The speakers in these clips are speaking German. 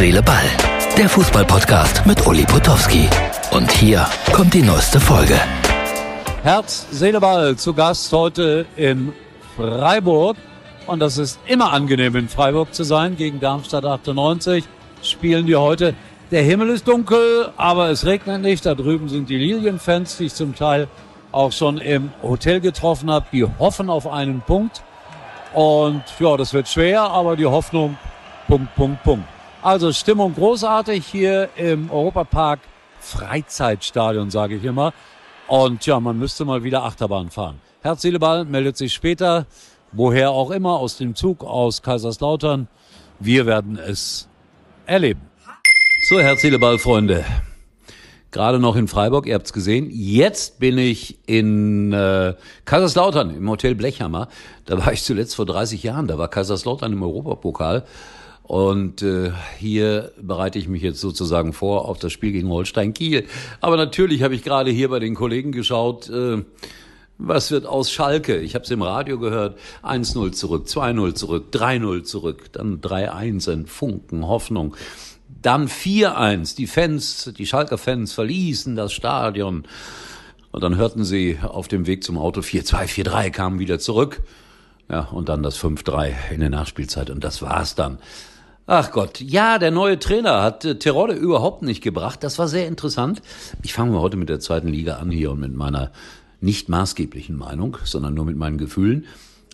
Seele, Ball. Der Fußballpodcast mit Uli Potowski. Und hier kommt die neueste Folge. Herz, Seele, Ball zu Gast heute in Freiburg. Und das ist immer angenehm, in Freiburg zu sein. Gegen Darmstadt 98 spielen die heute. Der Himmel ist dunkel, aber es regnet nicht. Da drüben sind die Lilienfans, die ich zum Teil auch schon im Hotel getroffen habe. Die hoffen auf einen Punkt. Und ja, das wird schwer, aber die Hoffnung, Punkt, Punkt, Punkt. Also Stimmung großartig hier im Europapark Freizeitstadion, sage ich immer. Und ja, man müsste mal wieder Achterbahn fahren. Herz, Ball meldet sich später, woher auch immer, aus dem Zug, aus Kaiserslautern. Wir werden es erleben. So, Herz, Ball, Freunde. Gerade noch in Freiburg, ihr habt's gesehen. Jetzt bin ich in äh, Kaiserslautern im Hotel Blechhammer. Da war ich zuletzt vor 30 Jahren. Da war Kaiserslautern im Europapokal. Und äh, hier bereite ich mich jetzt sozusagen vor auf das Spiel gegen Holstein Kiel. Aber natürlich habe ich gerade hier bei den Kollegen geschaut, äh, was wird aus Schalke? Ich habe es im Radio gehört. 1-0 zurück, 2-0 zurück, 3-0 zurück, dann 3-1 in Funken, Hoffnung. Dann 4-1. Die Fans, die Schalker Fans verließen das Stadion. Und dann hörten sie auf dem Weg zum Auto 4-2, 4-3, kamen wieder zurück. Ja, und dann das 5-3 in der Nachspielzeit. Und das war's dann. Ach Gott, ja, der neue Trainer hat äh, Terodde überhaupt nicht gebracht. Das war sehr interessant. Ich fange mal heute mit der zweiten Liga an hier und mit meiner nicht maßgeblichen Meinung, sondern nur mit meinen Gefühlen.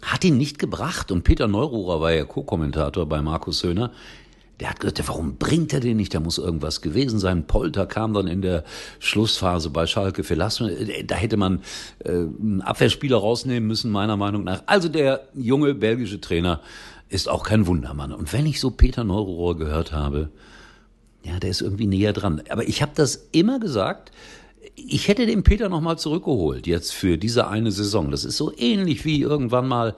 Hat ihn nicht gebracht. Und Peter Neururer war ja Co-Kommentator bei Markus Söhner. Der hat gesagt, warum bringt er den nicht? Da muss irgendwas gewesen sein. Polter kam dann in der Schlussphase bei Schalke verlassen. Da hätte man äh, einen Abwehrspieler rausnehmen müssen, meiner Meinung nach. Also der junge belgische Trainer ist auch kein Wundermann. Und wenn ich so Peter Neururer gehört habe, ja, der ist irgendwie näher dran. Aber ich habe das immer gesagt, ich hätte den Peter nochmal zurückgeholt, jetzt für diese eine Saison. Das ist so ähnlich wie irgendwann mal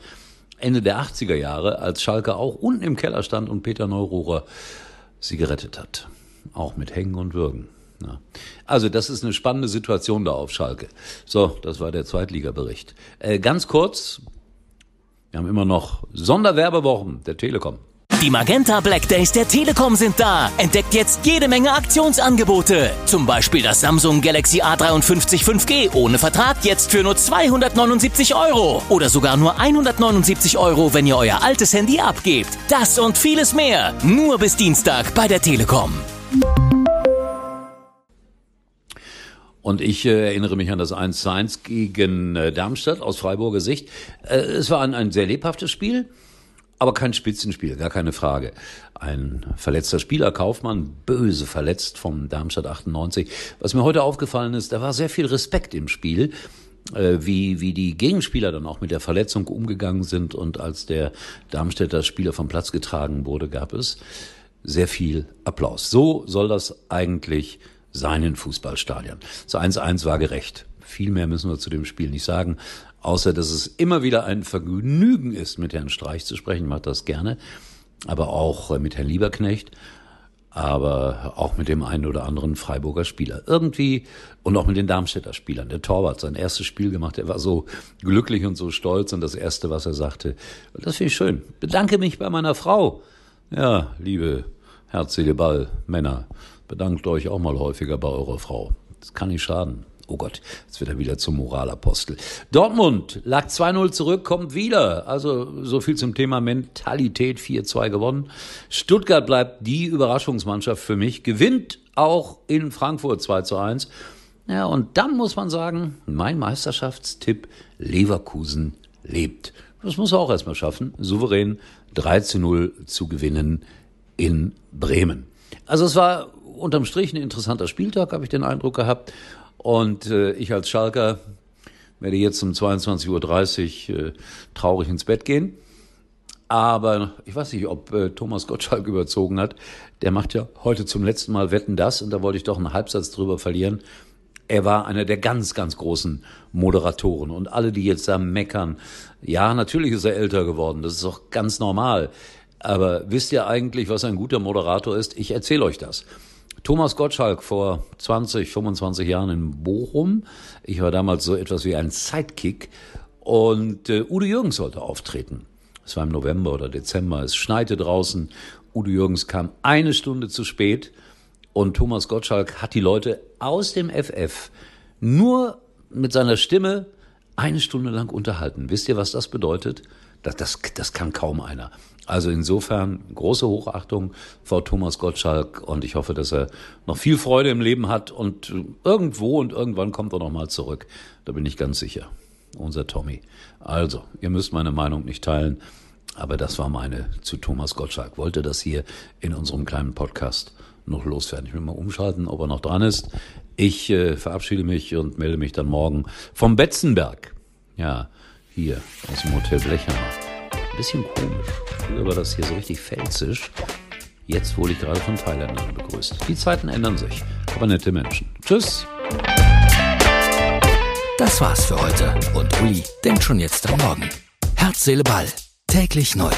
Ende der 80er Jahre, als Schalke auch unten im Keller stand und Peter Neururer sie gerettet hat. Auch mit Hängen und Würgen. Ja. Also das ist eine spannende Situation da auf Schalke. So, das war der Zweitligabericht. Äh, ganz kurz, wir haben immer noch Sonderwerbewochen der Telekom. Die Magenta Black Days der Telekom sind da. Entdeckt jetzt jede Menge Aktionsangebote. Zum Beispiel das Samsung Galaxy A53 5G ohne Vertrag jetzt für nur 279 Euro. Oder sogar nur 179 Euro, wenn ihr euer altes Handy abgebt. Das und vieles mehr. Nur bis Dienstag bei der Telekom. Und ich äh, erinnere mich an das 1 zu 1 gegen äh, Darmstadt aus Freiburger Sicht. Äh, es war ein, ein sehr lebhaftes Spiel. Aber kein Spitzenspiel, gar keine Frage. Ein verletzter Spieler, Kaufmann, böse verletzt vom Darmstadt 98. Was mir heute aufgefallen ist, da war sehr viel Respekt im Spiel, äh, wie, wie die Gegenspieler dann auch mit der Verletzung umgegangen sind. Und als der Darmstädter Spieler vom Platz getragen wurde, gab es sehr viel Applaus. So soll das eigentlich sein in Fußballstadion. So 1-1 war gerecht. Viel mehr müssen wir zu dem Spiel nicht sagen außer dass es immer wieder ein Vergnügen ist, mit Herrn Streich zu sprechen, macht das gerne, aber auch äh, mit Herrn Lieberknecht, aber auch mit dem einen oder anderen Freiburger Spieler. Irgendwie und auch mit den Darmstädter Spielern. Der Torwart sein erstes Spiel gemacht, er war so glücklich und so stolz und das erste, was er sagte, das finde ich schön. Bedanke mich bei meiner Frau. Ja, liebe herzliche Ball, Männer, bedankt euch auch mal häufiger bei eurer Frau. Das kann nicht schaden. Oh Gott, jetzt wird er wieder zum Moralapostel. Dortmund lag 2-0 zurück, kommt wieder. Also so viel zum Thema Mentalität, 4-2 gewonnen. Stuttgart bleibt die Überraschungsmannschaft für mich, gewinnt auch in Frankfurt 2 1. Ja, und dann muss man sagen, mein Meisterschaftstipp Leverkusen lebt. Das muss er auch erstmal schaffen, souverän 3 0 zu gewinnen in Bremen. Also es war unterm Strich ein interessanter Spieltag, habe ich den Eindruck gehabt. Und äh, ich als Schalker werde jetzt um 22.30 Uhr äh, traurig ins Bett gehen. Aber ich weiß nicht, ob äh, Thomas Gottschalk überzogen hat. Der macht ja heute zum letzten Mal Wetten das und da wollte ich doch einen Halbsatz drüber verlieren. Er war einer der ganz, ganz großen Moderatoren und alle, die jetzt da meckern, ja, natürlich ist er älter geworden, das ist auch ganz normal. Aber wisst ihr eigentlich, was ein guter Moderator ist? Ich erzähle euch das. Thomas Gottschalk vor 20, 25 Jahren in Bochum. Ich war damals so etwas wie ein Sidekick. Und äh, Udo Jürgens sollte auftreten. Es war im November oder Dezember. Es schneite draußen. Udo Jürgens kam eine Stunde zu spät und Thomas Gottschalk hat die Leute aus dem FF nur mit seiner Stimme eine Stunde lang unterhalten. Wisst ihr, was das bedeutet? Das, das, das kann kaum einer. Also insofern große Hochachtung vor Thomas Gottschalk und ich hoffe, dass er noch viel Freude im Leben hat und irgendwo und irgendwann kommt er nochmal zurück. Da bin ich ganz sicher. Unser Tommy. Also, ihr müsst meine Meinung nicht teilen, aber das war meine zu Thomas Gottschalk. Wollte das hier in unserem kleinen Podcast noch loswerden. Ich will mal umschalten, ob er noch dran ist. Ich äh, verabschiede mich und melde mich dann morgen vom Betzenberg. Ja, hier aus dem Hotel Blechhammer. Ein bisschen komisch. Früher war das hier so richtig felsisch. Jetzt wurde ich gerade von Thailändern begrüßt. Die Zeiten ändern sich, aber nette Menschen. Tschüss. Das war's für heute und Uli denkt schon jetzt am Morgen. Herz, Seele, Ball. Täglich neu.